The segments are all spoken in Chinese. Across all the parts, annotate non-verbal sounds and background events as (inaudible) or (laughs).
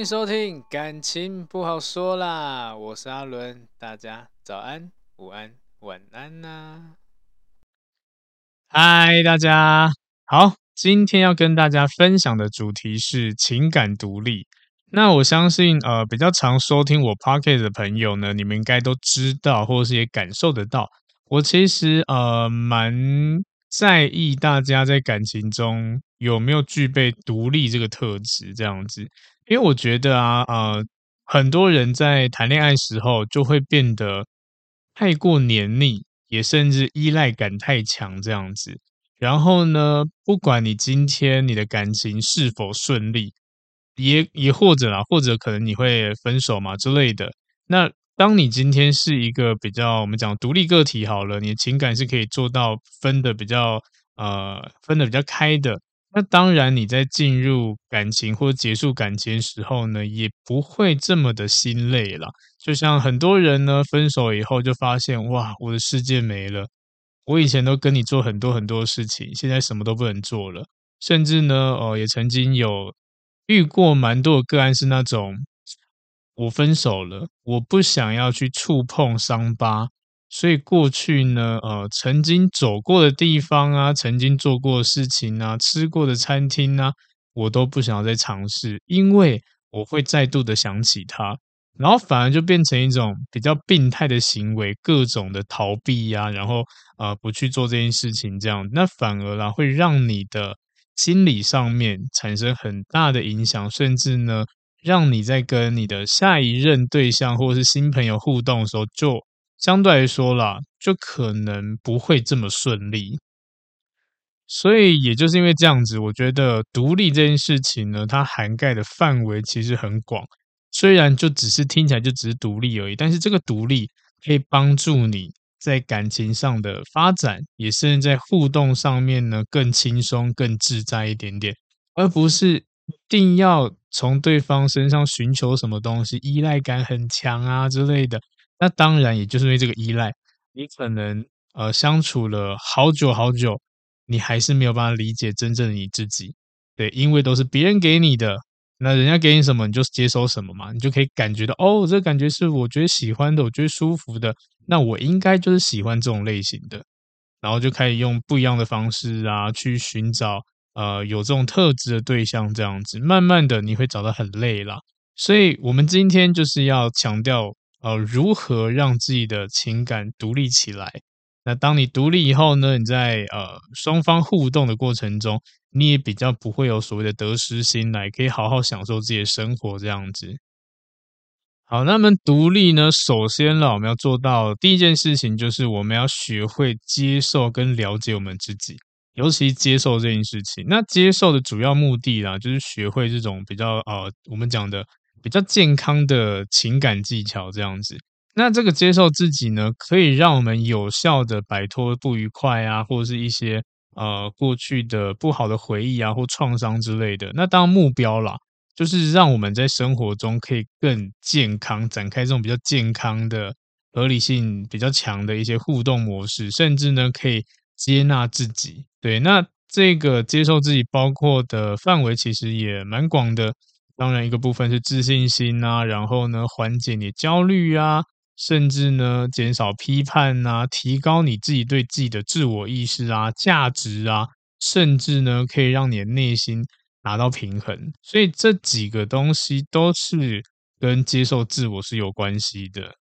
迎收听，感情不好说啦，我是阿伦，大家早安、午安、晚安呐、嗨，大家好，今天要跟大家分享的主题是情感独立。那我相信，呃，比较常收听我 podcast 的朋友呢，你们应该都知道，或者是也感受得到，我其实呃蛮在意大家在感情中有没有具备独立这个特质，这样子。因为我觉得啊，呃，很多人在谈恋爱时候就会变得太过黏腻，也甚至依赖感太强这样子。然后呢，不管你今天你的感情是否顺利，也也或者啊，或者可能你会分手嘛之类的。那当你今天是一个比较我们讲独立个体好了，你的情感是可以做到分的比较呃分的比较开的。那当然，你在进入感情或结束感情时候呢，也不会这么的心累了。就像很多人呢，分手以后就发现，哇，我的世界没了。我以前都跟你做很多很多事情，现在什么都不能做了。甚至呢，哦，也曾经有遇过蛮多的个案，是那种我分手了，我不想要去触碰伤疤。所以过去呢，呃，曾经走过的地方啊，曾经做过的事情啊，吃过的餐厅啊，我都不想要再尝试，因为我会再度的想起它，然后反而就变成一种比较病态的行为，各种的逃避呀、啊，然后呃不去做这件事情，这样，那反而啦会让你的心理上面产生很大的影响，甚至呢，让你在跟你的下一任对象或者是新朋友互动的时候就。相对来说啦，就可能不会这么顺利，所以也就是因为这样子，我觉得独立这件事情呢，它涵盖的范围其实很广。虽然就只是听起来就只是独立而已，但是这个独立可以帮助你在感情上的发展，也甚至在互动上面呢更轻松、更自在一点点，而不是一定要从对方身上寻求什么东西，依赖感很强啊之类的。那当然，也就是因为这个依赖，你可能呃相处了好久好久，你还是没有办法理解真正的你自己，对，因为都是别人给你的，那人家给你什么你就接收什么嘛，你就可以感觉到哦，这感觉是我觉得喜欢的，我觉得舒服的，那我应该就是喜欢这种类型的，然后就开始用不一样的方式啊去寻找呃有这种特质的对象，这样子，慢慢的你会找到很累啦，所以我们今天就是要强调。呃，如何让自己的情感独立起来？那当你独立以后呢？你在呃双方互动的过程中，你也比较不会有所谓的得失心来，可以好好享受自己的生活这样子。好，那么独立呢？首先呢，我们要做到第一件事情，就是我们要学会接受跟了解我们自己，尤其接受这件事情。那接受的主要目的啦，就是学会这种比较呃，我们讲的。比较健康的情感技巧这样子，那这个接受自己呢，可以让我们有效的摆脱不愉快啊，或者是一些呃过去的不好的回忆啊，或创伤之类的。那当目标啦，就是让我们在生活中可以更健康，展开这种比较健康的、合理性比较强的一些互动模式，甚至呢可以接纳自己。对，那这个接受自己包括的范围其实也蛮广的。当然，一个部分是自信心啊，然后呢，缓解你焦虑啊，甚至呢，减少批判啊，提高你自己对自己的自我意识啊、价值啊，甚至呢，可以让你的内心达到平衡。所以这几个东西都是跟接受自我是有关系的。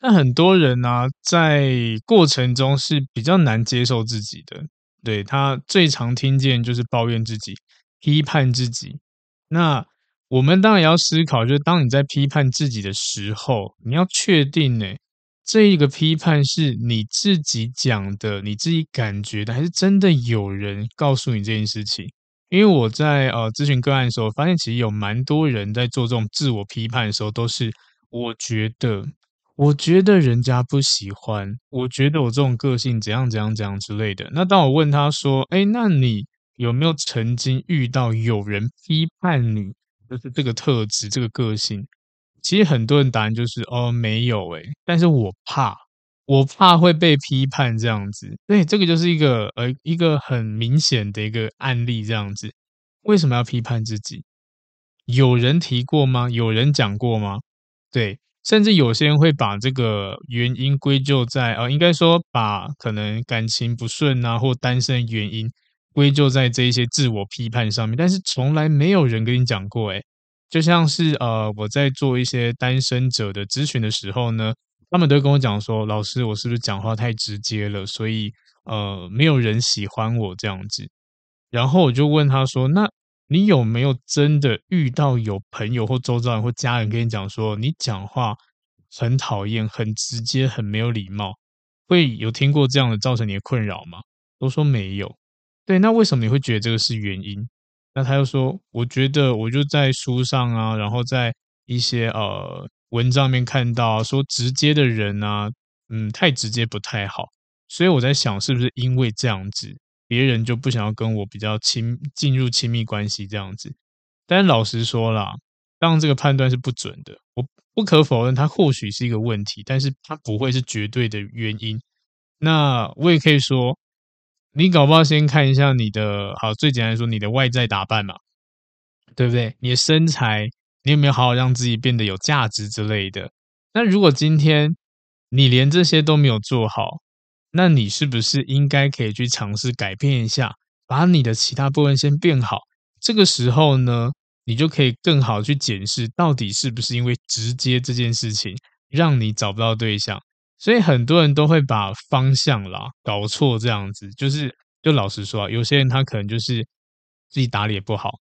那很多人呢、在过程中是比较难接受自己的，对，他最常听见就是抱怨自己、批判自己。那我们当然也要思考，就是当你在批判自己的时候，你要确定呢，这一个批判是你自己讲的，你自己感觉的，还是真的有人告诉你这件事情？因为我在呃咨询个案的时候，发现其实有蛮多人在做这种自我批判的时候，都是我觉得，我觉得人家不喜欢，我觉得我这种个性怎样怎样怎样之类的。那当我问他说：“哎，那你有没有曾经遇到有人批判你，就是这个特质、这个个性？”其实很多人答案就是：“哦，没有哎。”但是我怕。我怕会被批判这样子，对，这个就是一个呃一个很明显的一个案例这样子。为什么要批判自己？有人提过吗？有人讲过吗？对，甚至有些人会把这个原因归咎在呃，应该说把可能感情不顺啊或单身原因归咎在这一些自我批判上面，但是从来没有人跟你讲过，诶，就像是呃我在做一些单身者的咨询的时候呢。他们都跟我讲说：“老师，我是不是讲话太直接了？所以呃，没有人喜欢我这样子。”然后我就问他说：“那你有没有真的遇到有朋友或周遭人或家人跟你讲说，你讲话很讨厌、很直接、很没有礼貌？会有听过这样的造成你的困扰吗？”都说没有。对，那为什么你会觉得这个是原因？那他又说：“我觉得我就在书上啊，然后在一些呃。”文章面看到说直接的人啊，嗯，太直接不太好，所以我在想是不是因为这样子，别人就不想要跟我比较亲进入亲密关系这样子。但老实说啦，当这个判断是不准的，我不可否认它或许是一个问题，但是它不会是绝对的原因。那我也可以说，你搞不好先看一下你的，好，最简单来说，你的外在打扮嘛，对不对？你的身材。你有没有好好让自己变得有价值之类的？那如果今天你连这些都没有做好，那你是不是应该可以去尝试改变一下，把你的其他部分先变好？这个时候呢，你就可以更好去检视到底是不是因为直接这件事情让你找不到对象。所以很多人都会把方向啦搞错，这样子就是，就老实说啊，有些人他可能就是自己打理也不好。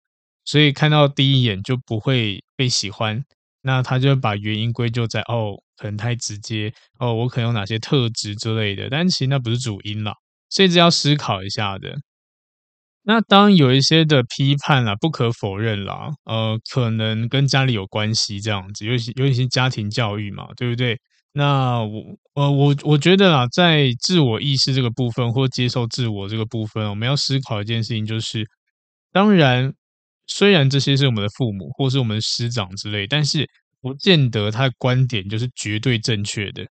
所以看到第一眼就不会被喜欢，那他就会把原因归咎在哦，可能太直接哦，我可能有哪些特质之类的，但其实那不是主因啦，所以这要思考一下的。那当有一些的批判啦，不可否认啦，呃，可能跟家里有关系这样子，尤其尤其是家庭教育嘛，对不对？那我呃我我觉得啦，在自我意识这个部分或接受自我这个部分，我们要思考一件事情，就是当然。虽然这些是我们的父母或是我们的师长之类，但是不见得他的观点就是绝对正确的。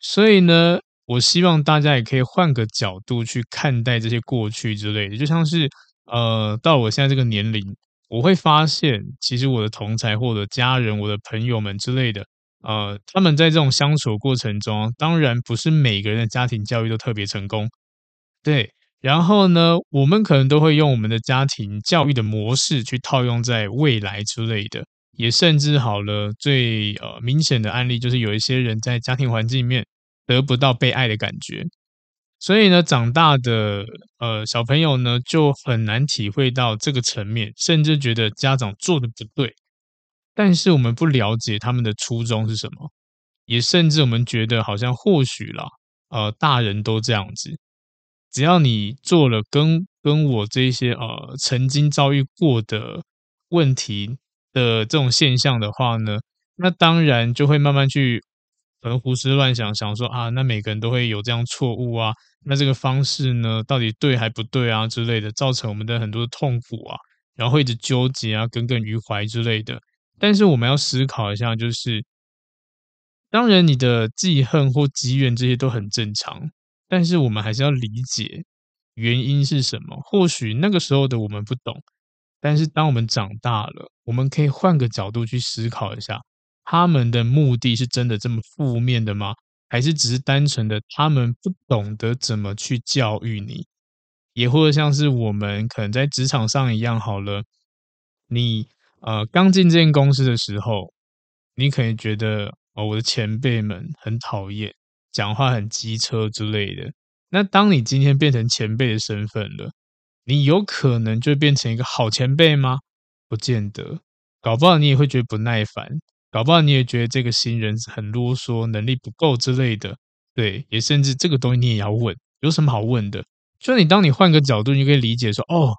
所以呢，我希望大家也可以换个角度去看待这些过去之类的。就像是呃，到我现在这个年龄，我会发现，其实我的同才或者家人、我的朋友们之类的，呃，他们在这种相处过程中，当然不是每个人的家庭教育都特别成功，对。然后呢，我们可能都会用我们的家庭教育的模式去套用在未来之类的，也甚至好了，最呃明显的案例就是有一些人在家庭环境里面得不到被爱的感觉，所以呢，长大的呃小朋友呢就很难体会到这个层面，甚至觉得家长做的不对，但是我们不了解他们的初衷是什么，也甚至我们觉得好像或许啦，呃，大人都这样子。只要你做了跟跟我这些呃曾经遭遇过的问题的这种现象的话呢，那当然就会慢慢去可能胡思乱想，想说啊，那每个人都会有这样错误啊，那这个方式呢到底对还不对啊之类的，造成我们的很多痛苦啊，然后会一直纠结啊，耿耿于怀之类的。但是我们要思考一下，就是当然你的记恨或积怨这些都很正常。但是我们还是要理解原因是什么。或许那个时候的我们不懂，但是当我们长大了，我们可以换个角度去思考一下，他们的目的是真的这么负面的吗？还是只是单纯的他们不懂得怎么去教育你？也或者像是我们可能在职场上一样，好了，你呃刚进这间公司的时候，你可能觉得哦，我的前辈们很讨厌，讲话很机车之类的。那当你今天变成前辈的身份了，你有可能就变成一个好前辈吗？不见得，搞不好你也会觉得不耐烦，搞不好你也觉得这个新人很啰嗦，能力不够之类的。对，也甚至这个东西你也要问，有什么好问的？就你当你换个角度，你可以理解说，哦，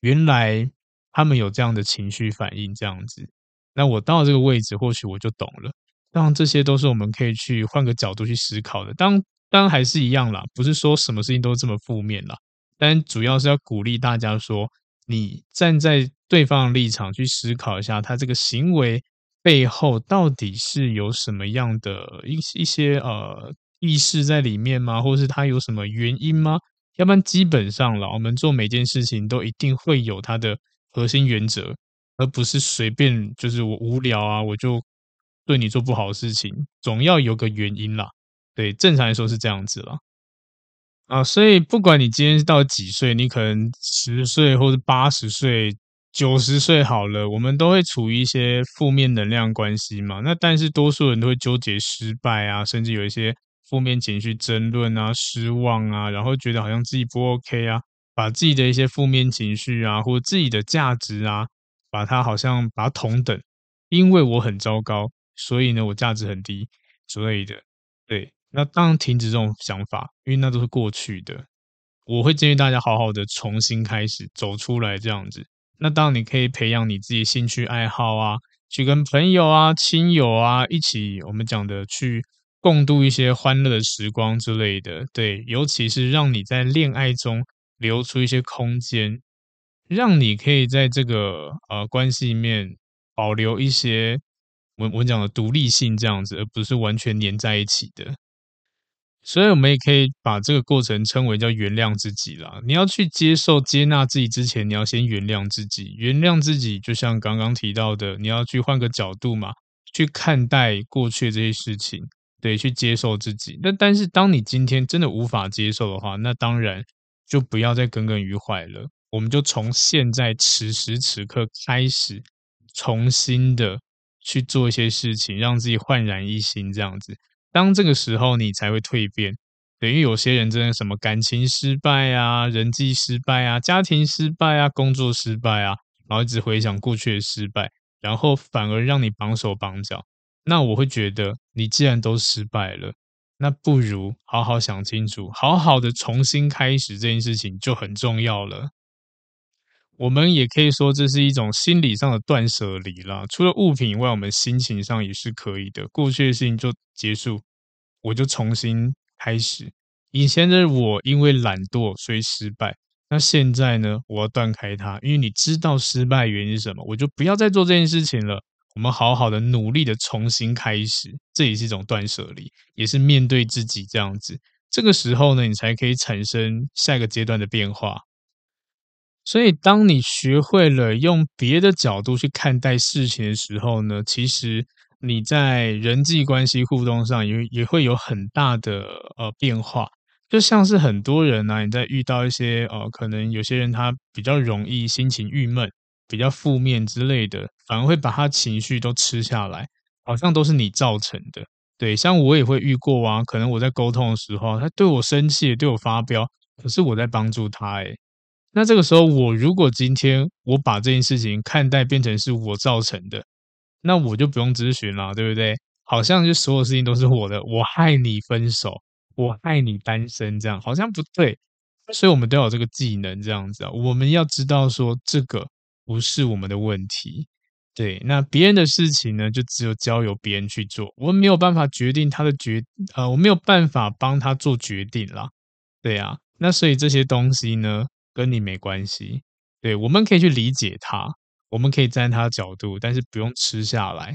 原来他们有这样的情绪反应，这样子。那我到这个位置，或许我就懂了。当然，这些都是我们可以去换个角度去思考的。当当然还是一样啦，不是说什么事情都这么负面啦。但主要是要鼓励大家说，你站在对方的立场去思考一下，他这个行为背后到底是有什么样的一一些呃意识在里面吗？或是他有什么原因吗？要不然基本上啦，我们做每件事情都一定会有他的核心原则，而不是随便就是我无聊啊，我就对你做不好的事情，总要有个原因啦。对，正常来说是这样子啦。啊，所以不管你今天到几岁，你可能十岁或者八十岁、九十岁好了，我们都会处于一些负面能量关系嘛。那但是多数人都会纠结失败啊，甚至有一些负面情绪、争论啊、失望啊，然后觉得好像自己不 OK 啊，把自己的一些负面情绪啊，或者自己的价值啊，把它好像把它同等，因为我很糟糕，所以呢我价值很低之类的，对。那当然停止这种想法，因为那都是过去的。我会建议大家好好的重新开始，走出来这样子。那当你可以培养你自己兴趣爱好啊，去跟朋友啊、亲友啊一起，我们讲的去共度一些欢乐的时光之类的。对，尤其是让你在恋爱中留出一些空间，让你可以在这个呃关系里面保留一些我我讲的独立性这样子，而不是完全黏在一起的。所以，我们也可以把这个过程称为叫原谅自己啦。你要去接受、接纳自己之前，你要先原谅自己。原谅自己，就像刚刚提到的，你要去换个角度嘛，去看待过去这些事情，对，去接受自己。那但是，当你今天真的无法接受的话，那当然就不要再耿耿于怀了。我们就从现在此时此刻开始，重新的去做一些事情，让自己焕然一新，这样子。当这个时候，你才会蜕变。等于有些人真的什么感情失败啊、人际失败啊、家庭失败啊、工作失败啊，然后一直回想过去的失败，然后反而让你绑手绑脚。那我会觉得，你既然都失败了，那不如好好想清楚，好好的重新开始这件事情就很重要了。我们也可以说，这是一种心理上的断舍离啦。除了物品以外，我们心情上也是可以的。过去的事情就结束，我就重新开始。以前的我因为懒惰所以失败，那现在呢？我要断开它，因为你知道失败原因是什么，我就不要再做这件事情了。我们好好的努力的重新开始，这也是一种断舍离，也是面对自己这样子。这个时候呢，你才可以产生下一个阶段的变化。所以，当你学会了用别的角度去看待事情的时候呢，其实你在人际关系互动上也也会有很大的呃变化。就像是很多人呢、啊，你在遇到一些呃，可能有些人他比较容易心情郁闷、比较负面之类的，反而会把他情绪都吃下来，好像都是你造成的。对，像我也会遇过啊，可能我在沟通的时候，他对我生气，对我发飙，可是我在帮助他，诶那这个时候，我如果今天我把这件事情看待变成是我造成的，那我就不用咨询了，对不对？好像就所有事情都是我的，我害你分手，我害你单身，这样好像不对。所以我们都有这个技能，这样子啊，我们要知道说这个不是我们的问题，对。那别人的事情呢，就只有交由别人去做，我们没有办法决定他的决，呃，我没有办法帮他做决定啦，对啊。那所以这些东西呢，跟你没关系，对，我们可以去理解他，我们可以站他的角度，但是不用吃下来，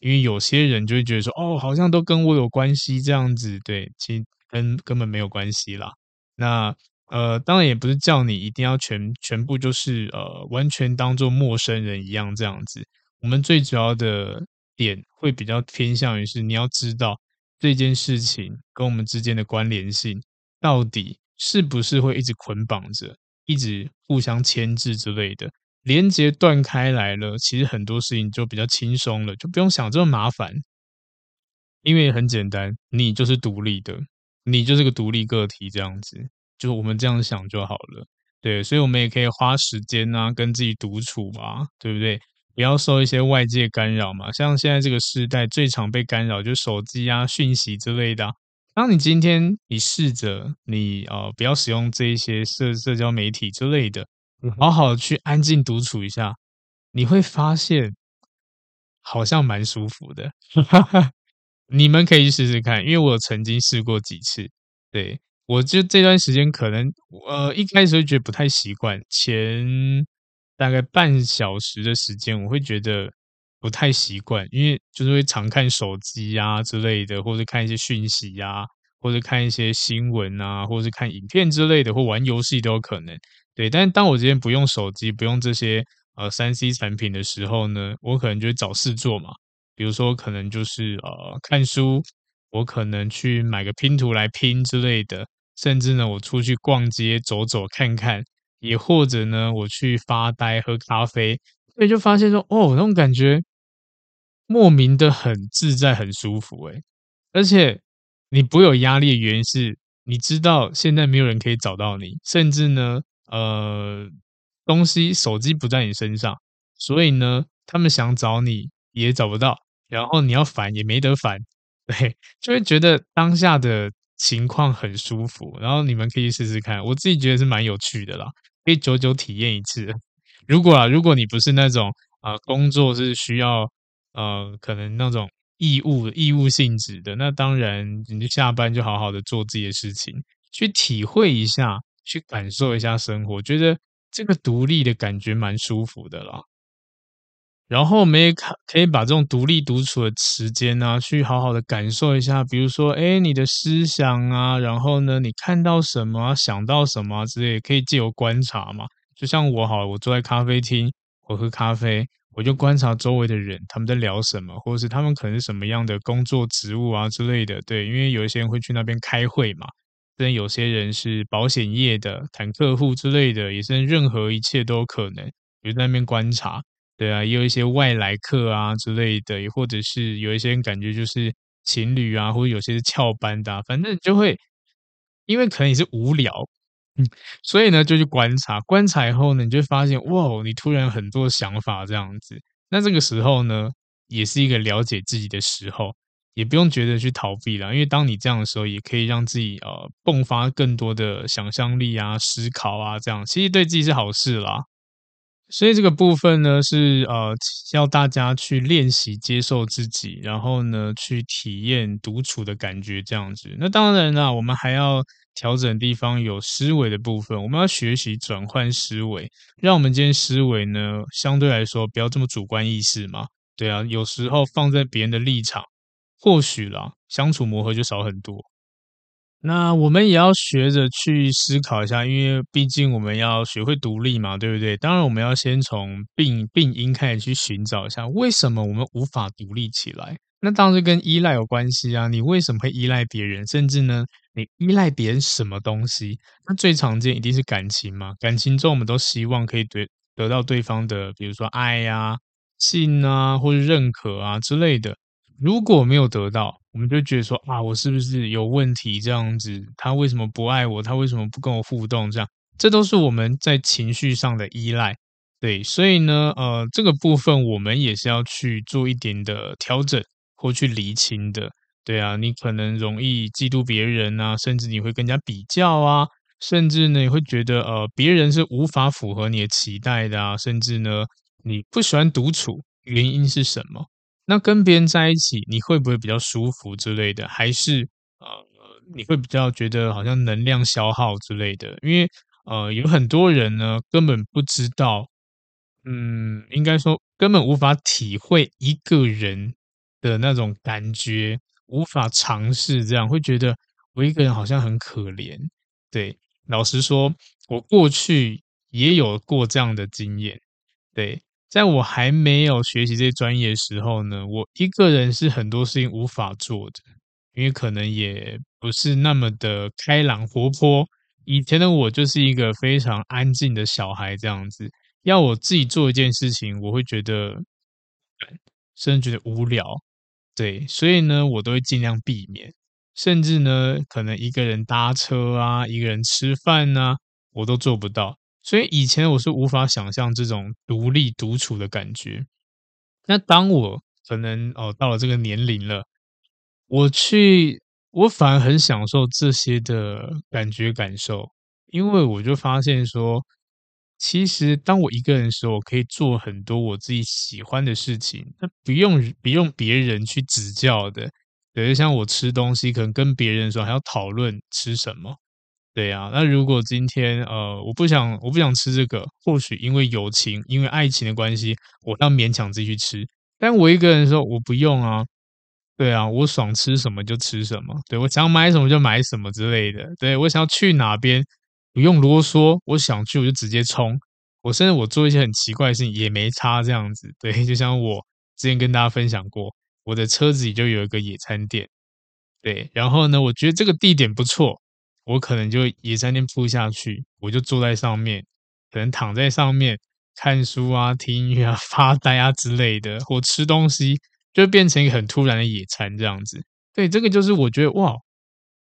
因为有些人就会觉得说，哦，好像都跟我有关系这样子，对，其实跟根本没有关系啦。那呃，当然也不是叫你一定要全全部就是呃完全当做陌生人一样这样子。我们最主要的点会比较偏向于是你要知道这件事情跟我们之间的关联性到底是不是会一直捆绑着。一直互相牵制之类的，连接断开来了，其实很多事情就比较轻松了，就不用想这么麻烦。因为很简单，你就是独立的，你就是个独立个体，这样子，就我们这样想就好了。对，所以我们也可以花时间啊，跟自己独处嘛，对不对？不要受一些外界干扰嘛。像现在这个时代，最常被干扰就是手机啊、讯息之类的啊。当你今天你试着你呃不要使用这一些社社交媒体之类的，好好去安静独处一下，你会发现好像蛮舒服的。(laughs) 你们可以试试看，因为我曾经试过几次，对。我就这段时间可能，呃，一开始会觉得不太习惯，前大概半小时的时间，我会觉得不太习惯，因为就是会常看手机呀之类的，或者看一些讯息呀，或者看一些新闻啊，或者看影片之类的，或玩游戏都有可能。对，但是当我今天不用手机，不用这些呃三 C 产品的时候呢，我可能就会找事做嘛，比如说可能就是呃看书，我可能去买个拼图来拼之类的。甚至呢，我出去逛街走走看看，也或者呢，我去发呆喝咖啡，所以就发现说，哦，那种感觉莫名的很自在、很舒服，诶，而且你不有压力的原因是，你知道现在没有人可以找到你，甚至呢，呃，东西手机不在你身上，所以呢，他们想找你也找不到，然后你要烦也没得烦，对，就会觉得当下的。情况很舒服，然后你们可以试试看，我自己觉得是蛮有趣的啦，可以久久体验一次。(laughs) 如果啊，如果你不是那种啊、工作是需要呃可能那种义务义务性质的，那当然你就下班就好好的做自己的事情，去体会一下，去感受一下生活，觉得这个独立的感觉蛮舒服的啦。然后我们也可可以把这种独立独处的时间、啊，去好好的感受一下，比如说，哎，你的思想啊，然后呢，你看到什么、想到什么、之类，可以借由观察嘛。就像我好，我坐在咖啡厅，我喝咖啡，我就观察周围的人，他们在聊什么，或者是他们可能是什么样的工作职务啊之类的。对，因为有一些人会去那边开会嘛，但有些人是保险业的，谈客户之类的，也是任何一切都有可能，就在那边观察。对啊，也有一些外来客啊之类的，也或者是有一些人感觉就是情侣啊，或者有些是翘班的啊，反正就会，因为可能也是无聊，嗯，所以呢就去观察，观察以后呢，你就会发现哇，你突然很多想法这样子。那这个时候呢，也是一个了解自己的时候，也不用觉得去逃避了，因为当你这样的时候，也可以让自己呃迸发更多的想象力啊、思考啊，这样其实对自己是好事啦。所以这个部分呢，是呃要大家去练习接受自己，然后呢去体验独处的感觉，这样子。那当然啦，我们还要调整地方有思维的部分，我们要学习转换思维，让我们今天思维呢相对来说不要这么主观意识嘛。对啊，有时候放在别人的立场，或许啦相处磨合就少很多。那我们也要学着去思考一下，因为毕竟我们要学会独立嘛，对不对？当然，我们要先从病病因开始去寻找一下，为什么我们无法独立起来？那当然跟依赖有关系啊。你为什么会依赖别人？甚至呢，你依赖别人什么东西？那最常见一定是感情嘛。感情中，我们都希望可以得得到对方的，比如说爱呀、信啊，或者认可啊之类的。如果没有得到，我们就觉得说啊，我是不是有问题？这样子，他为什么不爱我？他为什么不跟我互动？这样，这都是我们在情绪上的依赖。对，所以呢，呃，这个部分我们也是要去做一点的调整或去厘清的。对啊，你可能容易嫉妒别人啊，甚至你会跟人家比较啊，甚至呢，你会觉得呃，别人是无法符合你的期待的啊，甚至呢，你不喜欢独处，原因是什么？那跟别人在一起，你会不会比较舒服之类的？还是呃，你会比较觉得好像能量消耗之类的？因为呃，有很多人呢，根本不知道，嗯，应该说根本无法体会一个人的那种感觉，无法尝试这样，会觉得我一个人好像很可怜。对，老实说，我过去也有过这样的经验，对。在我还没有学习这些专业的时候呢，我一个人是很多事情无法做的，因为可能也不是那么的开朗活泼。以前的我就是一个非常安静的小孩，这样子，要我自己做一件事情，我会觉得，甚至觉得无聊。对，所以呢，我都会尽量避免，甚至呢，可能一个人搭车啊，一个人吃饭啊，我都做不到。所以以前我是无法想象这种独立独处的感觉。那当我可能哦到了这个年龄了，我去，我反而很享受这些的感觉感受，因为我就发现说，其实当我一个人的时候，我可以做很多我自己喜欢的事情，那不用不用别人去指教的。比如像我吃东西，可能跟别人说还要讨论吃什么。对呀，那如果今天呃我不想我不想吃这个，或许因为友情因为爱情的关系，我要勉强自己去吃。但我一个人的时候，我不用啊。对啊，我爽吃什么就吃什么。对，我想买什么就买什么之类的。对，我想要去哪边，不用啰嗦，我想去我就直接冲。我甚至我做一些很奇怪的事情也没差这样子。对，就像我之前跟大家分享过，我的车子里就有一个野餐垫。对，然后呢，我觉得这个地点不错，我可能就野餐垫铺下去，我就坐在上面，可能躺在上面看书啊、听音乐啊、(laughs) 发呆啊之类的，或吃东西。就变成一个很突然的野餐这样子，对，这个就是我觉得哇，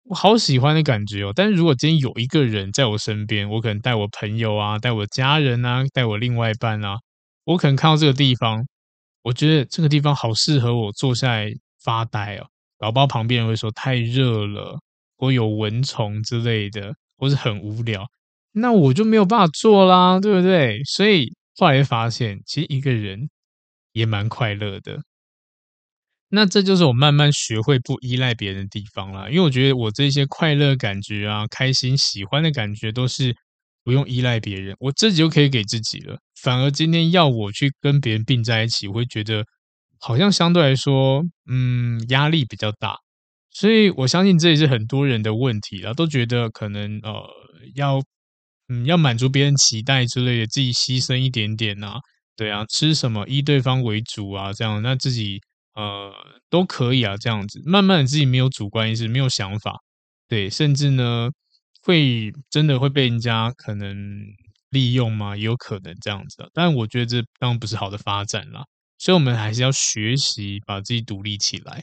我好喜欢的感觉哦。但是如果今天有一个人在我身边，我可能带我朋友啊，带我家人啊，带我另外一半啊，我可能看到这个地方，我觉得这个地方好适合我坐下来发呆哦。宝宝旁边人会说太热了，或有蚊虫之类的，或是很无聊，那我就没有办法做啦，对不对？所以后来发现，其实一个人也蛮快乐的。那这就是我慢慢学会不依赖别人的地方啦，因为我觉得我这些快乐感觉啊、开心、喜欢的感觉都是不用依赖别人，我自己就可以给自己了。反而今天要我去跟别人并在一起，我会觉得好像相对来说，嗯，压力比较大。所以我相信这也是很多人的问题啦，都觉得可能呃要嗯要满足别人期待之类的，自己牺牲一点点啊，对啊，吃什么以对方为主啊，这样那自己。呃，都可以啊，这样子，慢慢的自己没有主观意识，没有想法，对，甚至呢，会真的会被人家可能利用吗？也有可能这样子的，但我觉得这当然不是好的发展啦，所以我们还是要学习把自己独立起来。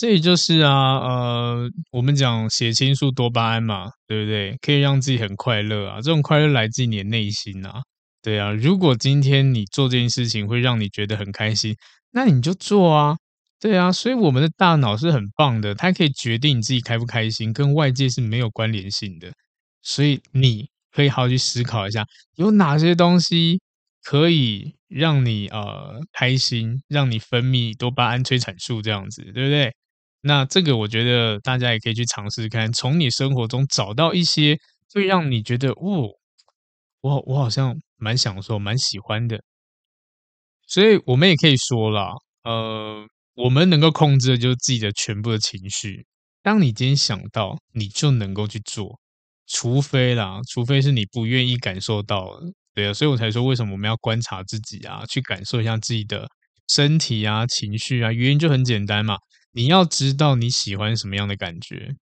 这也就是啊，呃，我们讲血清素多巴胺嘛，对不对？可以让自己很快乐啊，这种快乐来自你的内心啊，对啊。如果今天你做这件事情会让你觉得很开心。那你就做啊，对啊，所以我们的大脑是很棒的，它可以决定你自己开不开心，跟外界是没有关联性的。所以你可以好好去思考一下，有哪些东西可以让你呃开心，让你分泌多巴胺、催产素这样子，对不对？那这个我觉得大家也可以去尝试看，从你生活中找到一些会让你觉得哦，我我好像蛮享受、蛮喜欢的。所以我们也可以说啦，呃，我们能够控制的就是自己的全部的情绪。当你今天想到，你就能够去做，除非啦，除非是你不愿意感受到，对啊，所以我才说为什么我们要观察自己啊，去感受一下自己的身体啊、情绪啊。原因就很简单嘛，你要知道你喜欢什么样的感觉。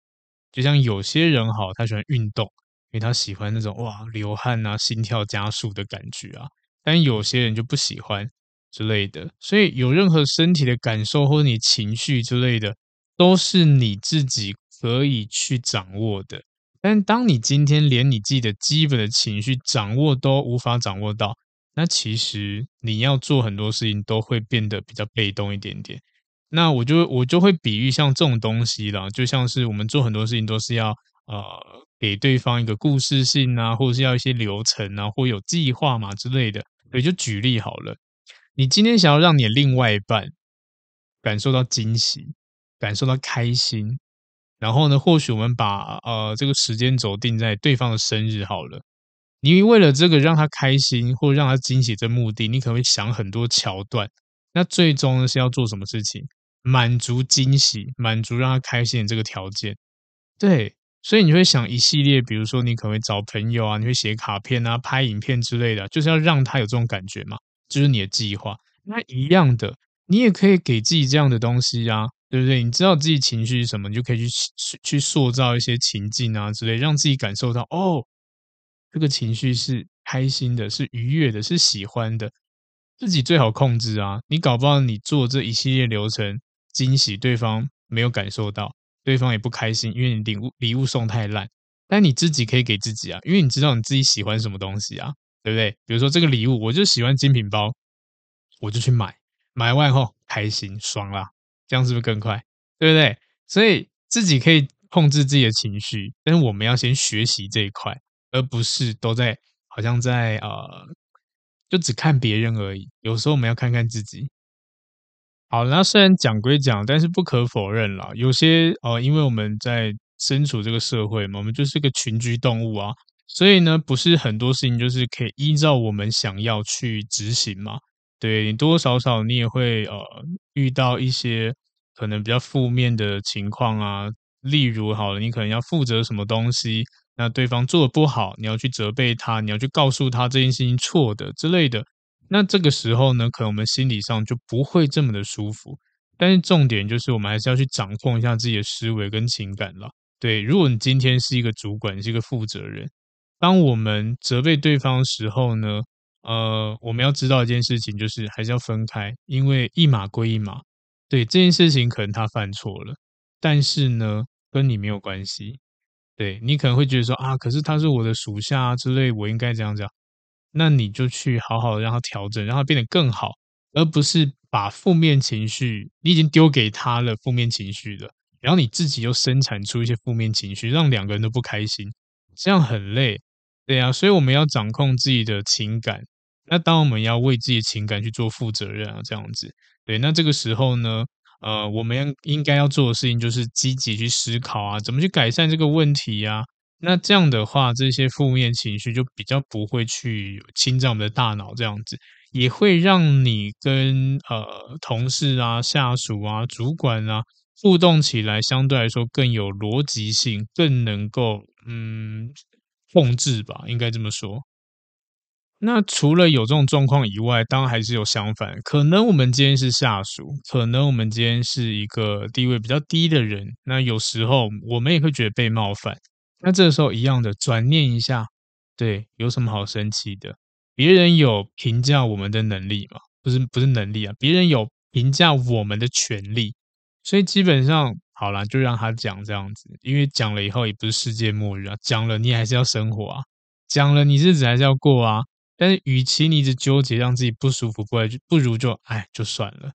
就像有些人好，他喜欢运动，因为他喜欢那种哇流汗啊、心跳加速的感觉啊，但有些人就不喜欢。之类的，所以有任何身体的感受或者你情绪之类的，都是你自己可以去掌握的。但当你今天连你自己的基本的情绪掌握都无法掌握到，那其实你要做很多事情都会变得比较被动一点点。那我就我就会比喻像这种东西啦，就像是我们做很多事情都是要呃给对方一个故事性啊，或者是要一些流程啊，或有计划嘛之类的。所以就举例好了。你今天想要让你的另外一半感受到惊喜，感受到开心，然后呢，或许我们把呃这个时间轴定在对方的生日好了。你为了这个让他开心或让他惊喜这目的，你可能会想很多桥段。那最终呢是要做什么事情？满足惊喜，满足让他开心的这个条件。对，所以你会想一系列，比如说你可能会找朋友啊，你会写卡片啊，拍影片之类的，就是要让他有这种感觉嘛。就是你的计划，那一样的，你也可以给自己这样的东西啊，对不对？你知道自己情绪是什么，你就可以去去塑造一些情境啊之类，让自己感受到哦，这个情绪是开心的，是愉悦的，是喜欢的。自己最好控制啊。你搞不好你做这一系列流程惊喜，对方没有感受到，对方也不开心，因为你礼物礼物送太烂。但你自己可以给自己啊，因为你知道你自己喜欢什么东西啊，对不对？比如说这个礼物，我就喜欢精品包，我就去买，买完后开心爽啦，这样是不是更快？对不对？所以自己可以控制自己的情绪，但是我们要先学习这一块，而不是都在好像在呃，就只看别人而已。有时候我们要看看自己。好，那虽然讲归讲，但是不可否认啦，有些呃，因为我们在。身处这个社会嘛，我们就是个群居动物啊，所以呢，不是很多事情就是可以依照我们想要去执行嘛。对，你多多少少你也会呃遇到一些可能比较负面的情况啊，例如好了，你可能要负责什么东西，那对方做的不好，你要去责备他，你要去告诉他这件事情错的之类的，那这个时候呢，可能我们心理上就不会这么的舒服。但是重点就是我们还是要去掌控一下自己的思维跟情感了。对，如果你今天是一个主管，是一个负责人，当我们责备对方时候呢，呃，我们要知道一件事情，就是还是要分开，因为一码归一码。对，这件事情可能他犯错了，但是呢，跟你没有关系。对，你可能会觉得说啊，可是他是我的属下啊之类，我应该这样讲。那你就去好好的让他调整，让他变得更好，而不是把负面情绪，你已经丢给他了，负面情绪了。然后你自己又生产出一些负面情绪，让两个人都不开心，这样很累，对啊，所以我们要掌控自己的情感。那当我们要为自己的情感去做负责任啊，这样子，对，那这个时候呢，呃，我们应该要做的事情就是积极去思考啊，怎么去改善这个问题呀？那这样的话，这些负面情绪就比较不会去侵占我们的大脑，这样子也会让你跟呃同事啊、下属啊、主管啊。互动起来相对来说更有逻辑性，更能够嗯控制吧，应该这么说。那除了有这种状况以外，当然还是有相反。可能我们今天是下属，可能我们今天是一个地位比较低的人。那有时候我们也会觉得被冒犯。那这个时候一样的转念一下，对，有什么好生气的？别人有评价我们的能力吗？不是，不是能力啊，别人有评价我们的权利。所以基本上好啦，就让他讲这样子，因为讲了以后也不是世界末日啊，讲了你还是要生活啊，讲了你日子还是要过啊。但是与其你一直纠结让自己不舒服过来，就不如就哎就算了。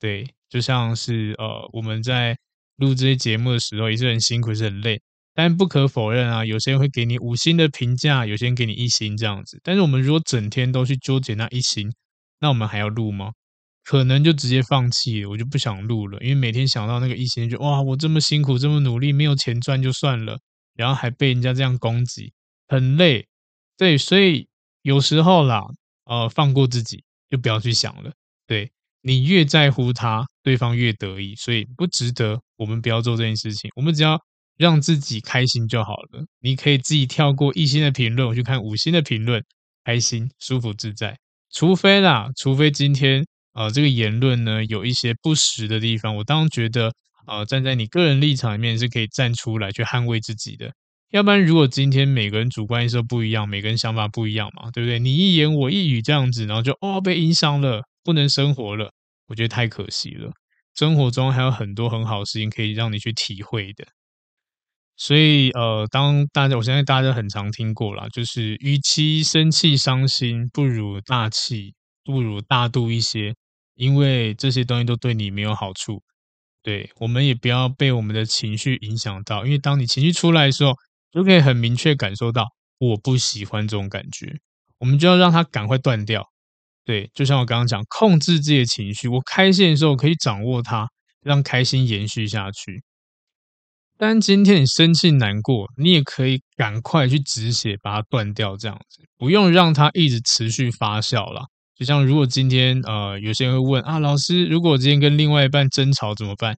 对，就像是呃我们在录这些节目的时候也是很辛苦，是很累。但不可否认啊，有些人会给你五星的评价，有些人给你一星这样子。但是我们如果整天都去纠结那一星，那我们还要录吗？可能就直接放弃了，我就不想录了，因为每天想到那个一星，就哇，我这么辛苦，这么努力，没有钱赚就算了，然后还被人家这样攻击，很累。对，所以有时候啦，呃，放过自己，就不要去想了。对，你越在乎他，对方越得意，所以不值得。我们不要做这件事情，我们只要让自己开心就好了。你可以自己跳过一星的评论，我去看五星的评论，开心、舒服、自在。除非啦，除非今天。呃，这个言论呢，有一些不实的地方，我当然觉得，呃，站在你个人立场里面是可以站出来去捍卫自己的。要不然，如果今天每个人主观意识不一样，每个人想法不一样嘛，对不对？你一言我一语这样子，然后就哦被影响了，不能生活了，我觉得太可惜了。生活中还有很多很好的事情可以让你去体会的。所以，呃，当大家，我相信大家很常听过啦，就是与其生气伤心，不如大气，不如大度一些。因为这些东西都对你没有好处，对，我们也不要被我们的情绪影响到。因为当你情绪出来的时候，就可以很明确感受到我不喜欢这种感觉，我们就要让它赶快断掉。对，就像我刚刚讲，控制自己的情绪，我开心的时候可以掌握它，让开心延续下去。但今天你生气难过，你也可以赶快去止血，把它断掉，这样子，不用让它一直持续发酵了。就像如果今天呃有些人会问啊，老师，如果我今天跟另外一半争吵怎么办？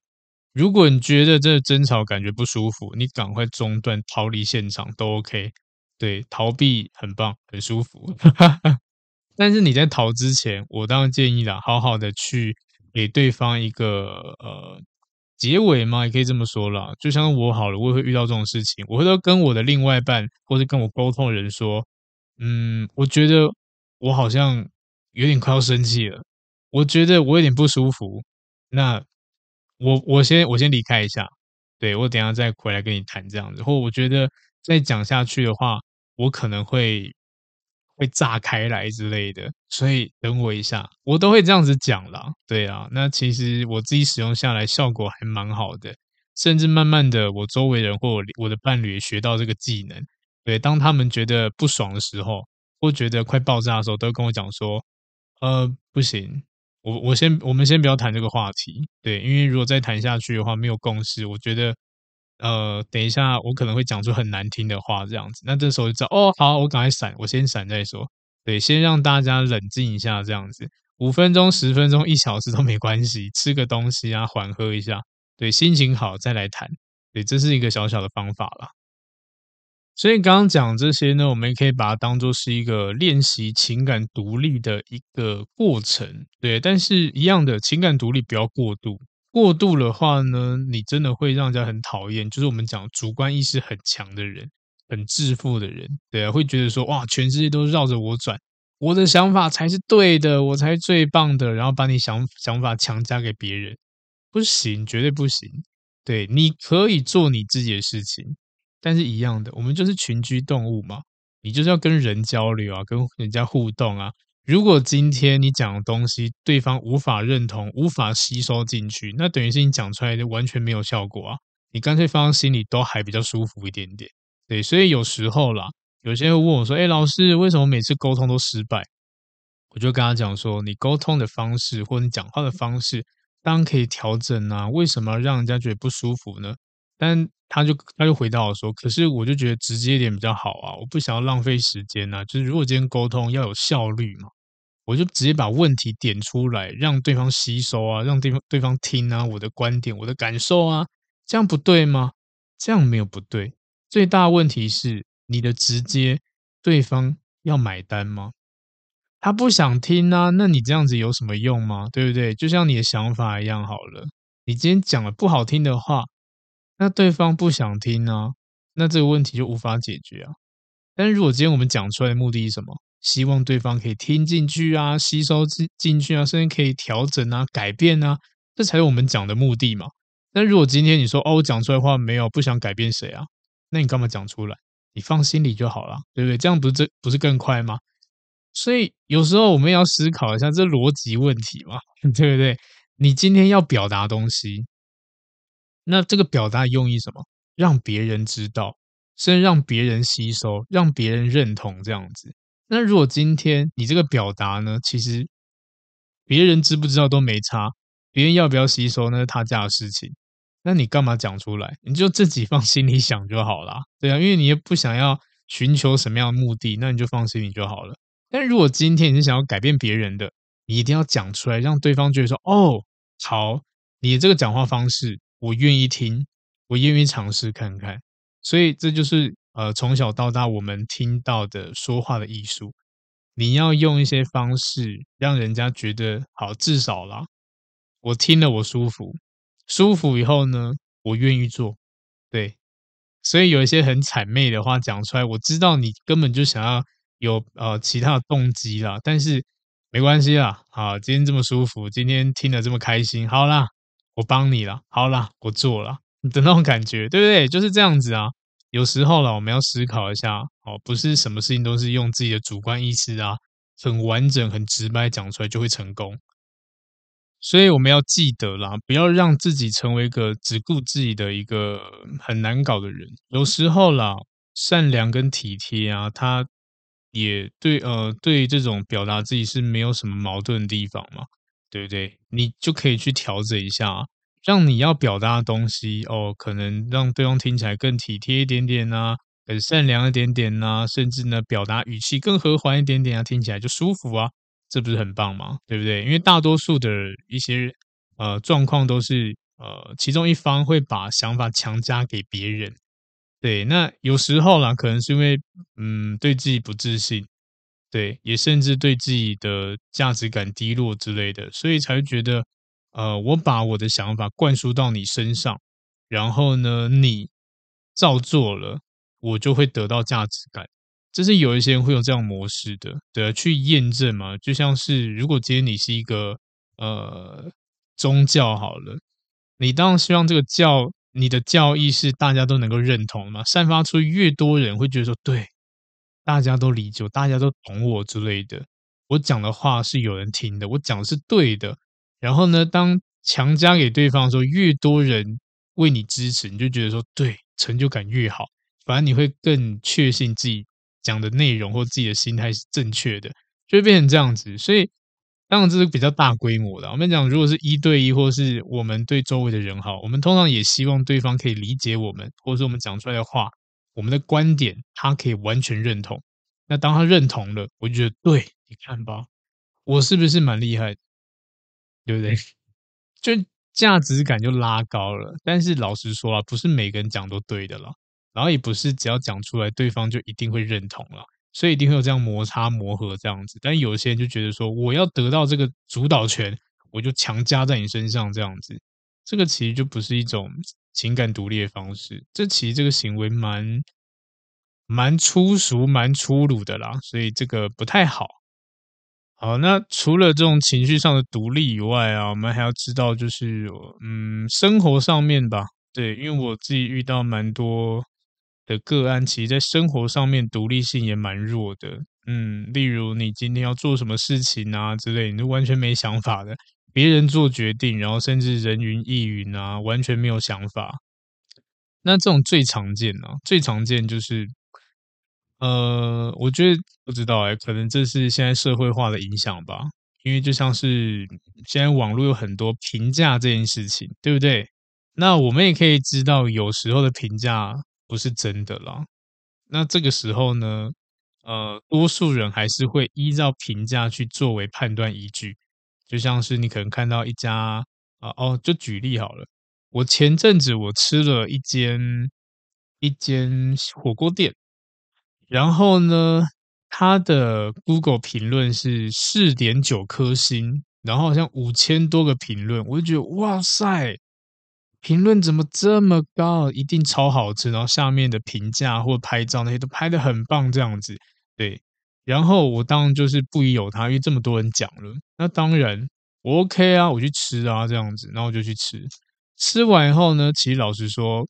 如果你觉得这个争吵感觉不舒服，你赶快中断，逃离现场都 OK。对，逃避很棒，很舒服。(laughs) 但是你在逃之前，我当然建议啦，好好的去给对方一个呃结尾嘛，也可以这么说啦。就像我好了，我也会遇到这种事情，我会都跟我的另外一半或者跟我沟通的人说，嗯，我觉得我好像。有点快要生气了，我觉得我有点不舒服，那我我先我先离开一下，对，我等下再回来跟你谈这样子，或我觉得再讲下去的话，我可能会会炸开来之类的，所以等我一下，我都会这样子讲啦，对啊，那其实我自己使用下来效果还蛮好的，甚至慢慢的我周围人或我的伴侣也学到这个技能，对，当他们觉得不爽的时候，或觉得快爆炸的时候，都跟我讲说。呃，不行，我我先我们先不要谈这个话题，对，因为如果再谈下去的话，没有共识，我觉得，呃，等一下我可能会讲出很难听的话，这样子，那这时候就知道，哦，好，我赶快闪，我先闪再说，对，先让大家冷静一下，这样子，五分钟、十分钟、一小时都没关系，吃个东西啊，缓和一下，对，心情好再来谈，对，这是一个小小的方法啦。所以刚刚讲这些呢，我们也可以把它当做是一个练习情感独立的一个过程，对。但是一样的，情感独立不要过度，过度的话呢，你真的会让人家很讨厌。就是我们讲主观意识很强的人，很自负的人，对啊，会觉得说哇，全世界都绕着我转，我的想法才是对的，我才最棒的，然后把你想想法强加给别人，不行，绝对不行。对，你可以做你自己的事情。但是一样的，我们就是群居动物嘛，你就是要跟人交流啊，跟人家互动啊。如果今天你讲的东西对方无法认同、无法吸收进去，那等于是你讲出来的完全没有效果啊。你干脆放在心里都还比较舒服一点点。对，所以有时候啦，有些人会问我说：“哎，老师，为什么每次沟通都失败？”我就跟他讲说：“你沟通的方式或你讲话的方式，当然可以调整啊。为什么让人家觉得不舒服呢？”但他就他就回答我说：“可是我就觉得直接一点比较好啊，我不想要浪费时间呐。就是如果今天沟通要有效率嘛，我就直接把问题点出来，让对方吸收啊，让对方对方听啊，我的观点，我的感受啊，这样不对吗？这样没有不对。最大问题是你的直接，对方要买单吗？他不想听啊，那你这样子有什么用吗？对不对？就像你的想法一样好了，你今天讲了不好听的话。”那对方不想听啊，那这个问题就无法解决啊。但如果今天我们讲出来的目的是什么？希望对方可以听进去啊，吸收进进去啊，甚至可以调整啊、改变啊，这才是我们讲的目的嘛。那如果今天你说哦，我讲出来的话没有不想改变谁啊，那你干嘛讲出来？你放心里就好了，对不对？这样不是这不是更快吗？所以有时候我们要思考一下这逻辑问题嘛，(laughs) 对不对？你今天要表达东西。那这个表达用意什么？让别人知道，甚至让别人吸收，让别人认同这样子。那如果今天你这个表达呢，其实别人知不知道都没差，别人要不要吸收那是他家的事情。那你干嘛讲出来？你就自己放心里想就好啦。对啊，因为你也不想要寻求什么样的目的，那你就放心里就好了。但如果今天你是想要改变别人的，你一定要讲出来，让对方觉得说：“哦，好，你的这个讲话方式。”我愿意听，我愿意尝试看看，所以这就是呃从小到大我们听到的说话的艺术。你要用一些方式让人家觉得好，至少啦，我听了我舒服，舒服以后呢，我愿意做。对，所以有一些很谄媚的话讲出来，我知道你根本就想要有呃其他的动机啦，但是没关系啦，好，今天这么舒服，今天听得这么开心，好啦。我帮你了，好啦，我做了的那种感觉，对不对？就是这样子啊。有时候啦，我们要思考一下，哦，不是什么事情都是用自己的主观意识啊，很完整、很直白讲出来就会成功。所以我们要记得啦，不要让自己成为一个只顾自己的一个很难搞的人。有时候啦，善良跟体贴啊，他也对呃，对这种表达自己是没有什么矛盾的地方嘛。对不对？你就可以去调整一下，让你要表达的东西哦，可能让对方听起来更体贴一点点呐、啊，更善良一点点呐、啊，甚至呢，表达语气更和缓一点点啊，听起来就舒服啊，这不是很棒吗？对不对？因为大多数的一些呃状况都是呃，其中一方会把想法强加给别人，对，那有时候啦，可能是因为嗯，对自己不自信。对，也甚至对自己的价值感低落之类的，所以才觉得，呃，我把我的想法灌输到你身上，然后呢，你照做了，我就会得到价值感。就是有一些人会有这样模式的，对，去验证嘛。就像是如果今天你是一个呃宗教好了，你当然希望这个教你的教义是大家都能够认同嘛，散发出越多人会觉得说，对，大家都理解，大家都懂我之类的。我讲的话是有人听的，我讲的是对的。然后呢，当强加给对方的时候，越多人为你支持，你就觉得说，对，成就感越好。反而你会更确信自己讲的内容或自己的心态是正确的，就会变成这样子。所以，当然这是比较大规模的。我们讲，如果是一对一，或是我们对周围的人好，我们通常也希望对方可以理解我们，或者说我们讲出来的话，我们的观点他可以完全认同。那当他认同了，我就觉得对。你看吧，我是不是蛮厉害的？对不对？(laughs) 就价值感就拉高了。但是老实说啊，不是每个人讲都对的了，然后也不是只要讲出来，对方就一定会认同了，所以一定会有这样摩擦磨合这样子。但有些人就觉得说，我要得到这个主导权，我就强加在你身上这样子，这个其实就不是一种情感独立的方式。这其实这个行为蛮蛮粗俗、蛮粗鲁的啦，所以这个不太好。好，那除了这种情绪上的独立以外啊，我们还要知道，就是嗯，生活上面吧，对，因为我自己遇到蛮多的个案，其实在生活上面独立性也蛮弱的，嗯，例如你今天要做什么事情啊之类，你就完全没想法的，别人做决定，然后甚至人云亦云啊，完全没有想法。那这种最常见啊，最常见就是。呃，我觉得不知道哎，可能这是现在社会化的影响吧。因为就像是现在网络有很多评价这件事情，对不对？那我们也可以知道，有时候的评价不是真的啦。那这个时候呢，呃，多数人还是会依照评价去作为判断依据。就像是你可能看到一家啊，哦，就举例好了。我前阵子我吃了一间一间火锅店。然后呢，他的 Google 评论是四点九颗星，然后好像五千多个评论，我就觉得哇塞，评论怎么这么高？一定超好吃。然后下面的评价或拍照那些都拍得很棒，这样子。对，然后我当然就是不疑有他，因为这么多人讲了，那当然我 OK 啊，我去吃啊，这样子，然后我就去吃。吃完以后呢，其实老实说，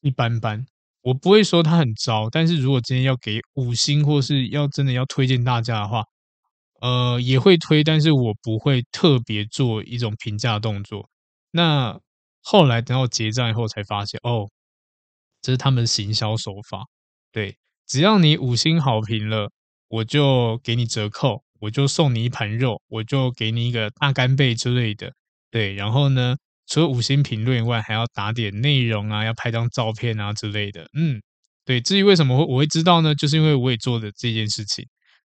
一般般。我不会说它很糟，但是如果今天要给五星，或是要真的要推荐大家的话，呃，也会推，但是我不会特别做一种评价动作。那后来等到结账以后才发现，哦，这是他们行销手法。对，只要你五星好评了，我就给你折扣，我就送你一盘肉，我就给你一个大干贝之类的。对，然后呢，除了五星评论以外，还要打点内容啊，要拍张照片啊之类的。嗯，对。至于为什么会我会知道呢？就是因为我也做的这件事情。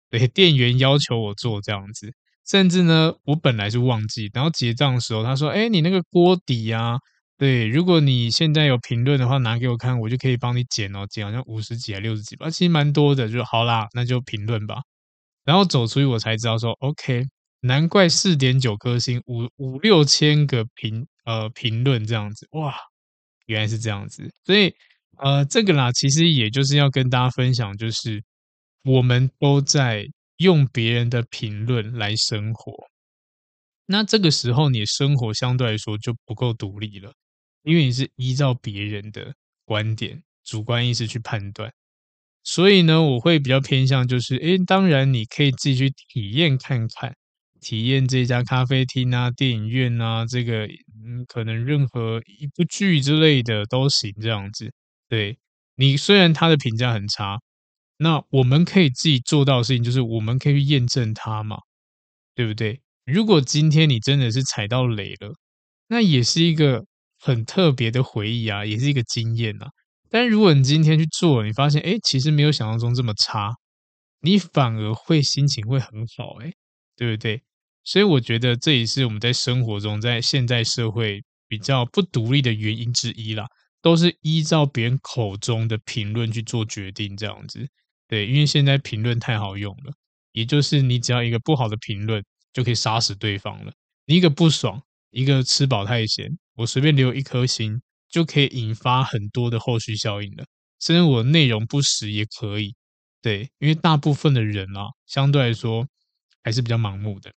对，店员要求我做这样子，甚至呢，我本来是忘记，然后结账的时候，他说：“哎，你那个锅底啊，对，如果你现在有评论的话，拿给我看，我就可以帮你减哦，减好像五十几还六十几吧，其实蛮多的。”就好啦，那就评论吧。然后走出去，我才知道说，OK，难怪四点九颗星，五五六千个评。呃，评论这样子，哇，原来是这样子，所以呃，这个啦，其实也就是要跟大家分享，就是我们都在用别人的评论来生活，那这个时候你生活相对来说就不够独立了，因为你是依照别人的观点、主观意识去判断，所以呢，我会比较偏向就是，诶，当然你可以自己去体验看看。体验这家咖啡厅啊、电影院啊，这个嗯，可能任何一部剧之类的都行，这样子。对，你虽然他的评价很差，那我们可以自己做到的事情就是，我们可以去验证它嘛，对不对？如果今天你真的是踩到雷了，那也是一个很特别的回忆啊，也是一个经验啊。但如果你今天去做，你发现哎，其实没有想象中这么差，你反而会心情会很好，哎。对不对？所以我觉得这也是我们在生活中，在现在社会比较不独立的原因之一啦，都是依照别人口中的评论去做决定，这样子。对，因为现在评论太好用了，也就是你只要一个不好的评论，就可以杀死对方了。你一个不爽，一个吃饱太闲，我随便留一颗心，就可以引发很多的后续效应了。甚至我内容不实也可以。对，因为大部分的人啊，相对来说还是比较盲目的。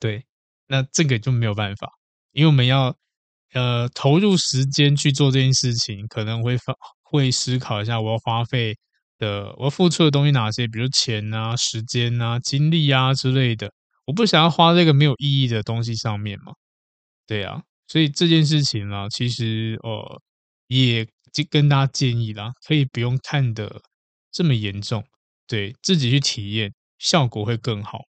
对，那这个就没有办法，因为我们要呃投入时间去做这件事情，可能会发会思考一下我要花费的，我要付出的东西哪些，比如钱啊、时间啊、精力啊之类的，我不想要花这个没有意义的东西上面嘛。对啊，所以这件事情呢，其实呃也跟大家建议啦，可以不用看的这么严重，对自己去体验，效果会更好。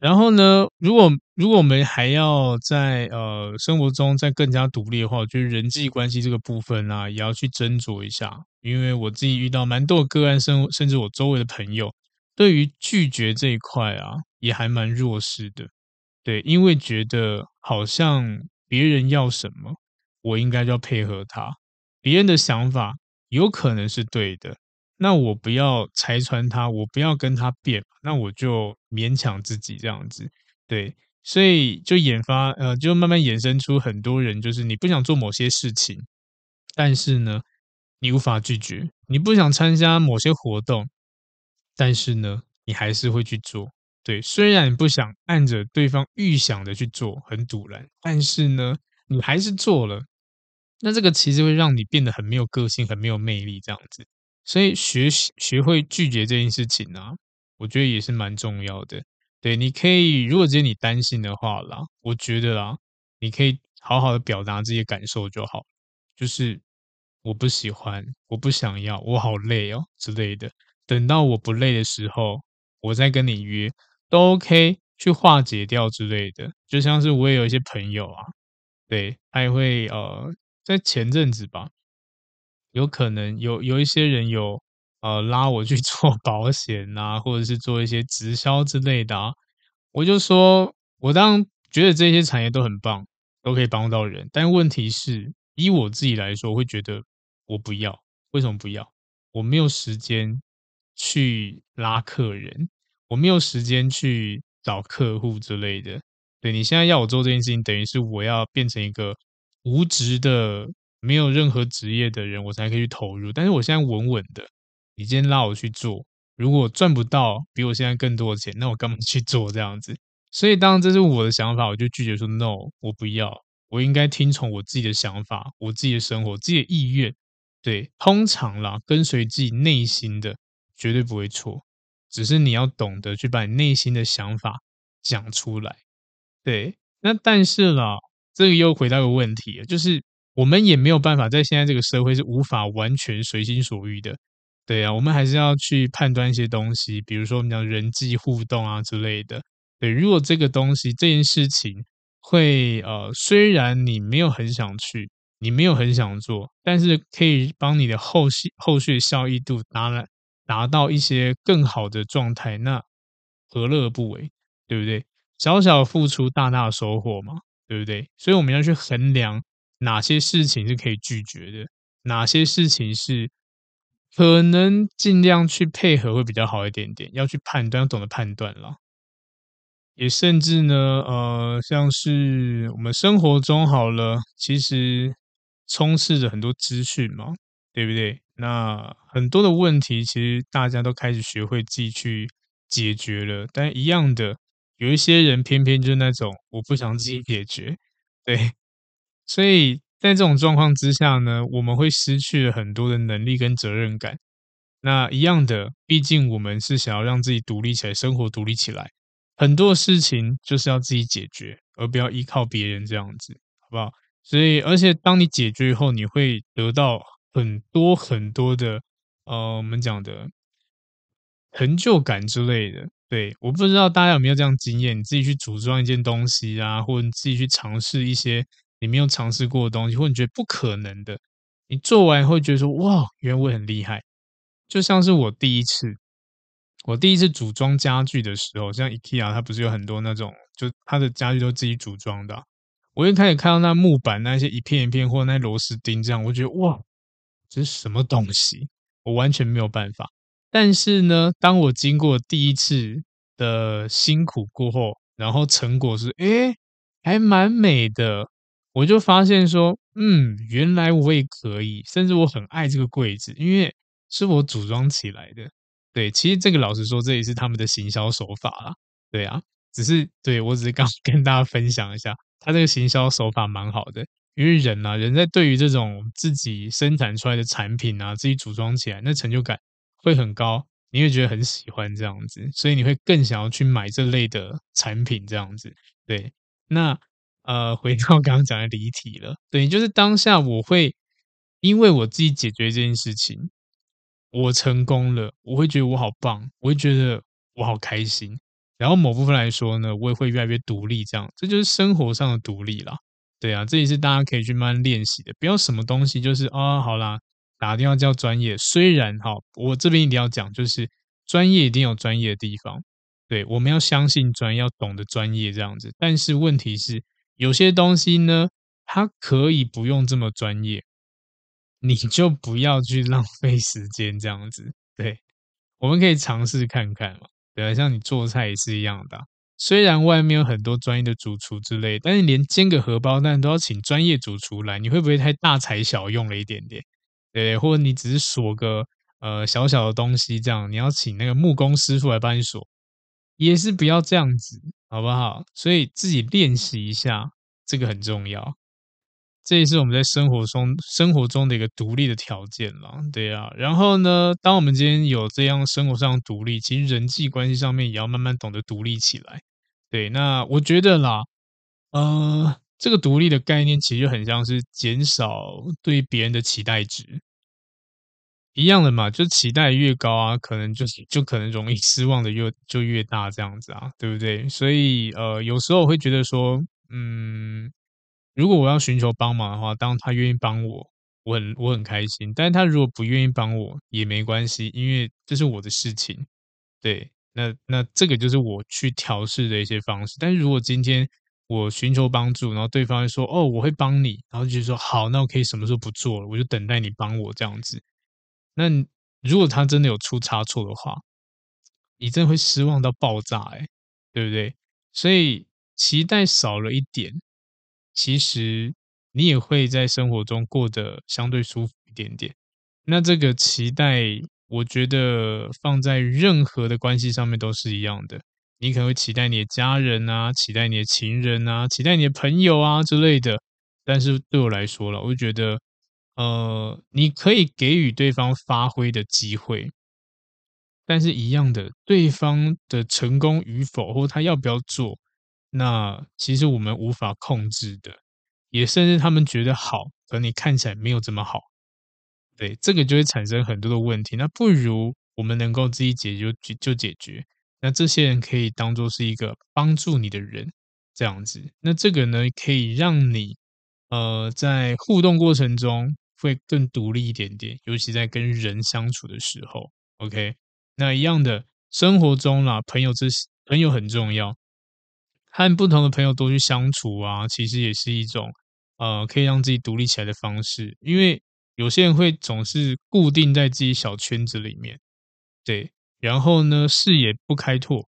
然后呢，如果如果我们还要在呃生活中再更加独立的话，我觉得人际关系这个部分啊，也要去斟酌一下。因为我自己遇到蛮多的个案，甚甚至我周围的朋友，对于拒绝这一块啊，也还蛮弱势的。对，因为觉得好像别人要什么，我应该就要配合他。别人的想法有可能是对的。那我不要拆穿他，我不要跟他辩，那我就勉强自己这样子，对，所以就研发，呃，就慢慢衍生出很多人，就是你不想做某些事情，但是呢，你无法拒绝，你不想参加某些活动，但是呢，你还是会去做，对，虽然你不想按着对方预想的去做，很赌烂，但是呢，你还是做了，那这个其实会让你变得很没有个性，很没有魅力，这样子。所以学习学会拒绝这件事情呢、啊，我觉得也是蛮重要的。对，你可以，如果今天你担心的话啦，我觉得啦，你可以好好的表达这些感受就好。就是我不喜欢，我不想要，我好累哦之类的。等到我不累的时候，我再跟你约都 OK，去化解掉之类的。就像是我也有一些朋友啊，对，他也会呃，在前阵子吧。有可能有有一些人有呃拉我去 (laughs) 做保险啊，或者是做一些直销之类的啊，我就说，我当觉得这些产业都很棒，都可以帮到人，但问题是，以我自己来说，我会觉得我不要，为什么不要？我没有时间去拉客人，我没有时间去找客户之类的。对，你现在要我做这件事情，等于是我要变成一个无职的。没有任何职业的人，我才可以去投入。但是我现在稳稳的，你今天拉我去做，如果赚不到比我现在更多的钱，那我干嘛去做这样子？所以，当然这是我的想法，我就拒绝说 “no”，我不要。我应该听从我自己的想法，我自己的生活，自己的意愿。对，通常啦，跟随自己内心的，绝对不会错。只是你要懂得去把你内心的想法讲出来。对，那但是啦，这个又回到个问题，就是。我们也没有办法在现在这个社会是无法完全随心所欲的，对啊，我们还是要去判断一些东西，比如说我们讲人际互动啊之类的。对，如果这个东西这件事情会呃，虽然你没有很想去，你没有很想做，但是可以帮你的后续后续效益度拿来达到一些更好的状态，那何乐而不为？对不对？小小付出，大大收获嘛，对不对？所以我们要去衡量。哪些事情是可以拒绝的？哪些事情是可能尽量去配合会比较好一点点？要去判断，要懂得判断了。也甚至呢，呃，像是我们生活中好了，其实充斥着很多资讯嘛，对不对？那很多的问题，其实大家都开始学会自己去解决了。但一样的，有一些人偏偏就是那种我不想自己解决，对。所以在这种状况之下呢，我们会失去了很多的能力跟责任感。那一样的，毕竟我们是想要让自己独立起来，生活独立起来，很多事情就是要自己解决，而不要依靠别人这样子，好不好？所以，而且当你解决以后，你会得到很多很多的，呃，我们讲的成就感之类的。对，我不知道大家有没有这样经验，你自己去组装一件东西啊，或者你自己去尝试一些。你没有尝试过的东西，或者你觉得不可能的，你做完会觉得说：“哇，原来我很厉害。”就像是我第一次，我第一次组装家具的时候，像 IKEA，它不是有很多那种，就它的家具都自己组装的。我一开始看到那木板那些一片一片，或者那螺丝钉这样，我觉得哇，这是什么东西？我完全没有办法。但是呢，当我经过第一次的辛苦过后，然后成果是，诶，还蛮美的。我就发现说，嗯，原来我也可以，甚至我很爱这个柜子，因为是我组装起来的。对，其实这个老实说，这也是他们的行销手法啦。对啊，只是对我只是刚 (laughs) 跟大家分享一下，他这个行销手法蛮好的。因为人啊，人在对于这种自己生产出来的产品啊，自己组装起来，那成就感会很高，你会觉得很喜欢这样子，所以你会更想要去买这类的产品这样子。对，那呃，回到刚刚讲的离题了，对，就是当下我会因为我自己解决这件事情。我成功了，我会觉得我好棒，我会觉得我好开心。然后某部分来说呢，我也会越来越独立，这样，这就是生活上的独立啦。对啊，这也是大家可以去慢慢练习的。不要什么东西就是啊、哦，好啦，打电话叫专业。虽然哈，我这边一定要讲，就是专业一定有专业的地方。对，我们要相信专业，要懂得专业这样子。但是问题是，有些东西呢，它可以不用这么专业。你就不要去浪费时间这样子，对，我们可以尝试看看嘛，对啊，像你做菜也是一样的，虽然外面有很多专业的主厨之类，但是连煎个荷包蛋都要请专业主厨来，你会不会太大材小用了一点点？对，或者你只是锁个呃小小的东西这样，你要请那个木工师傅来帮你锁，也是不要这样子，好不好？所以自己练习一下，这个很重要。这也是我们在生活中生活中的一个独立的条件了，对啊。然后呢，当我们今天有这样生活上独立，其实人际关系上面也要慢慢懂得独立起来。对，那我觉得啦，呃，这个独立的概念其实就很像是减少对别人的期待值，一样的嘛，就期待越高啊，可能就就可能容易失望的越就越大这样子啊，对不对？所以呃，有时候我会觉得说，嗯。如果我要寻求帮忙的话，当他愿意帮我，我很我很开心。但是他如果不愿意帮我也没关系，因为这是我的事情。对，那那这个就是我去调试的一些方式。但是如果今天我寻求帮助，然后对方说：“哦，我会帮你。”然后就说：“好，那我可以什么时候不做了？我就等待你帮我这样子。”那如果他真的有出差错的话，你真的会失望到爆炸，欸，对不对？所以期待少了一点。其实你也会在生活中过得相对舒服一点点。那这个期待，我觉得放在任何的关系上面都是一样的。你可能会期待你的家人啊，期待你的情人啊，期待你的朋友啊之类的。但是对我来说了，我就觉得，呃，你可以给予对方发挥的机会，但是一样的，对方的成功与否，或他要不要做。那其实我们无法控制的，也甚至他们觉得好，可你看起来没有这么好，对，这个就会产生很多的问题。那不如我们能够自己解决就就解决。那这些人可以当做是一个帮助你的人，这样子。那这个呢，可以让你呃在互动过程中会更独立一点点，尤其在跟人相处的时候。OK，那一样的生活中啦，朋友这朋友很重要。和不同的朋友多去相处啊，其实也是一种呃可以让自己独立起来的方式。因为有些人会总是固定在自己小圈子里面，对，然后呢视野不开拓，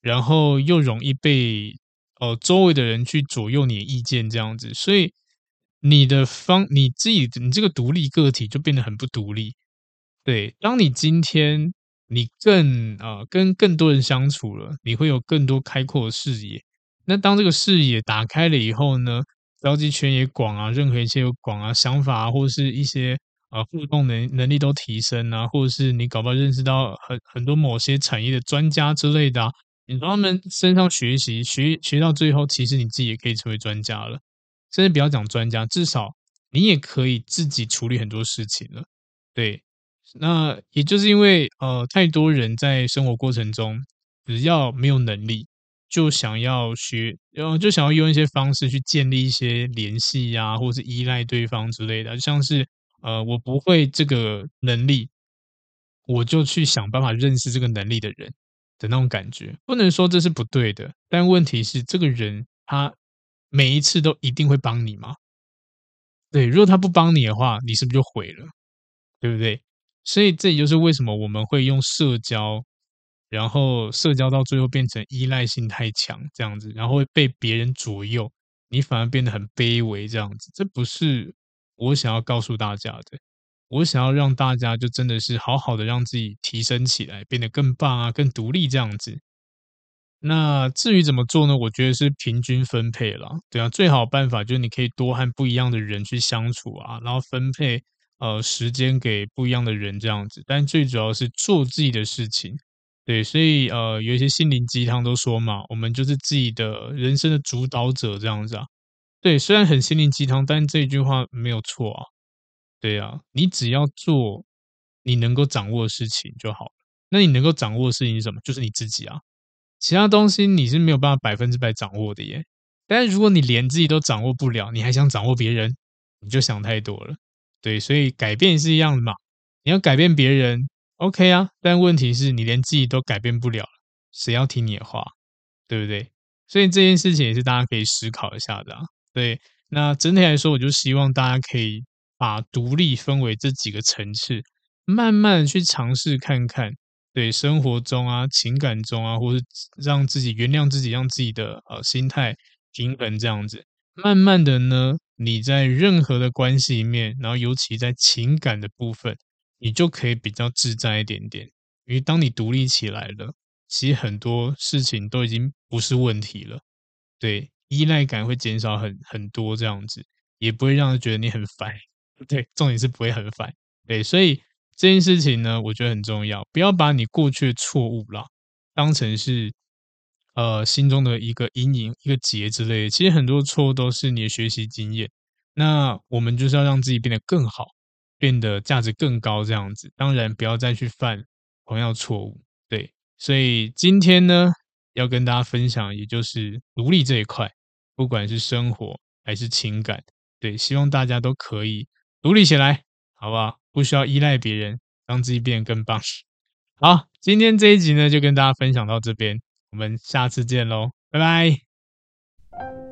然后又容易被呃周围的人去左右你的意见这样子，所以你的方你自己你这个独立个体就变得很不独立。对，当你今天你更呃跟更多人相处了，你会有更多开阔的视野。那当这个视野打开了以后呢，交际圈也广啊，任何一切有广啊，想法啊，或者是一些呃互动能能力都提升啊，或者是你搞不好认识到很很多某些产业的专家之类的啊，你从他们身上学习，学学到最后，其实你自己也可以成为专家了。甚至不要讲专家，至少你也可以自己处理很多事情了。对，那也就是因为呃太多人在生活过程中，只要没有能力。就想要学，然后就想要用一些方式去建立一些联系呀，或者是依赖对方之类的，像是呃，我不会这个能力，我就去想办法认识这个能力的人的那种感觉。不能说这是不对的，但问题是，这个人他每一次都一定会帮你吗？对，如果他不帮你的话，你是不是就毁了？对不对？所以这也就是为什么我们会用社交。然后社交到最后变成依赖性太强，这样子，然后会被别人左右，你反而变得很卑微，这样子，这不是我想要告诉大家的。我想要让大家就真的是好好的让自己提升起来，变得更棒啊，更独立这样子。那至于怎么做呢？我觉得是平均分配啦。对啊，最好办法就是你可以多和不一样的人去相处啊，然后分配呃时间给不一样的人这样子。但最主要是做自己的事情。对，所以呃，有一些心灵鸡汤都说嘛，我们就是自己的人生的主导者这样子啊。对，虽然很心灵鸡汤，但这句话没有错啊。对啊，你只要做你能够掌握的事情就好。那你能够掌握的事情是什么？就是你自己啊。其他东西你是没有办法百分之百掌握的耶，但是如果你连自己都掌握不了，你还想掌握别人，你就想太多了。对，所以改变是一样的嘛，你要改变别人，OK 啊，但问题是你连自己都改变不了，谁要听你的话，对不对？所以这件事情也是大家可以思考一下的啊。对，那整体来说，我就希望大家可以把独立分为这几个层次，慢慢的去尝试看看。对生活中啊、情感中啊，或是让自己原谅自己，让自己的呃心态平衡这样子，慢慢的呢，你在任何的关系里面，然后尤其在情感的部分，你就可以比较自在一点点。因为当你独立起来了，其实很多事情都已经不是问题了。对，依赖感会减少很很多这样子，也不会让人觉得你很烦。(laughs) 对，重点是不会很烦。对，所以。这件事情呢，我觉得很重要，不要把你过去的错误啦当成是呃心中的一个阴影、一个结之类的。其实很多错误都是你的学习经验。那我们就是要让自己变得更好，变得价值更高，这样子。当然，不要再去犯同样错误。对，所以今天呢，要跟大家分享，也就是独立这一块，不管是生活还是情感，对，希望大家都可以独立起来，好不好？不需要依赖别人，让自己变得更棒。好，今天这一集呢，就跟大家分享到这边，我们下次见喽，拜拜。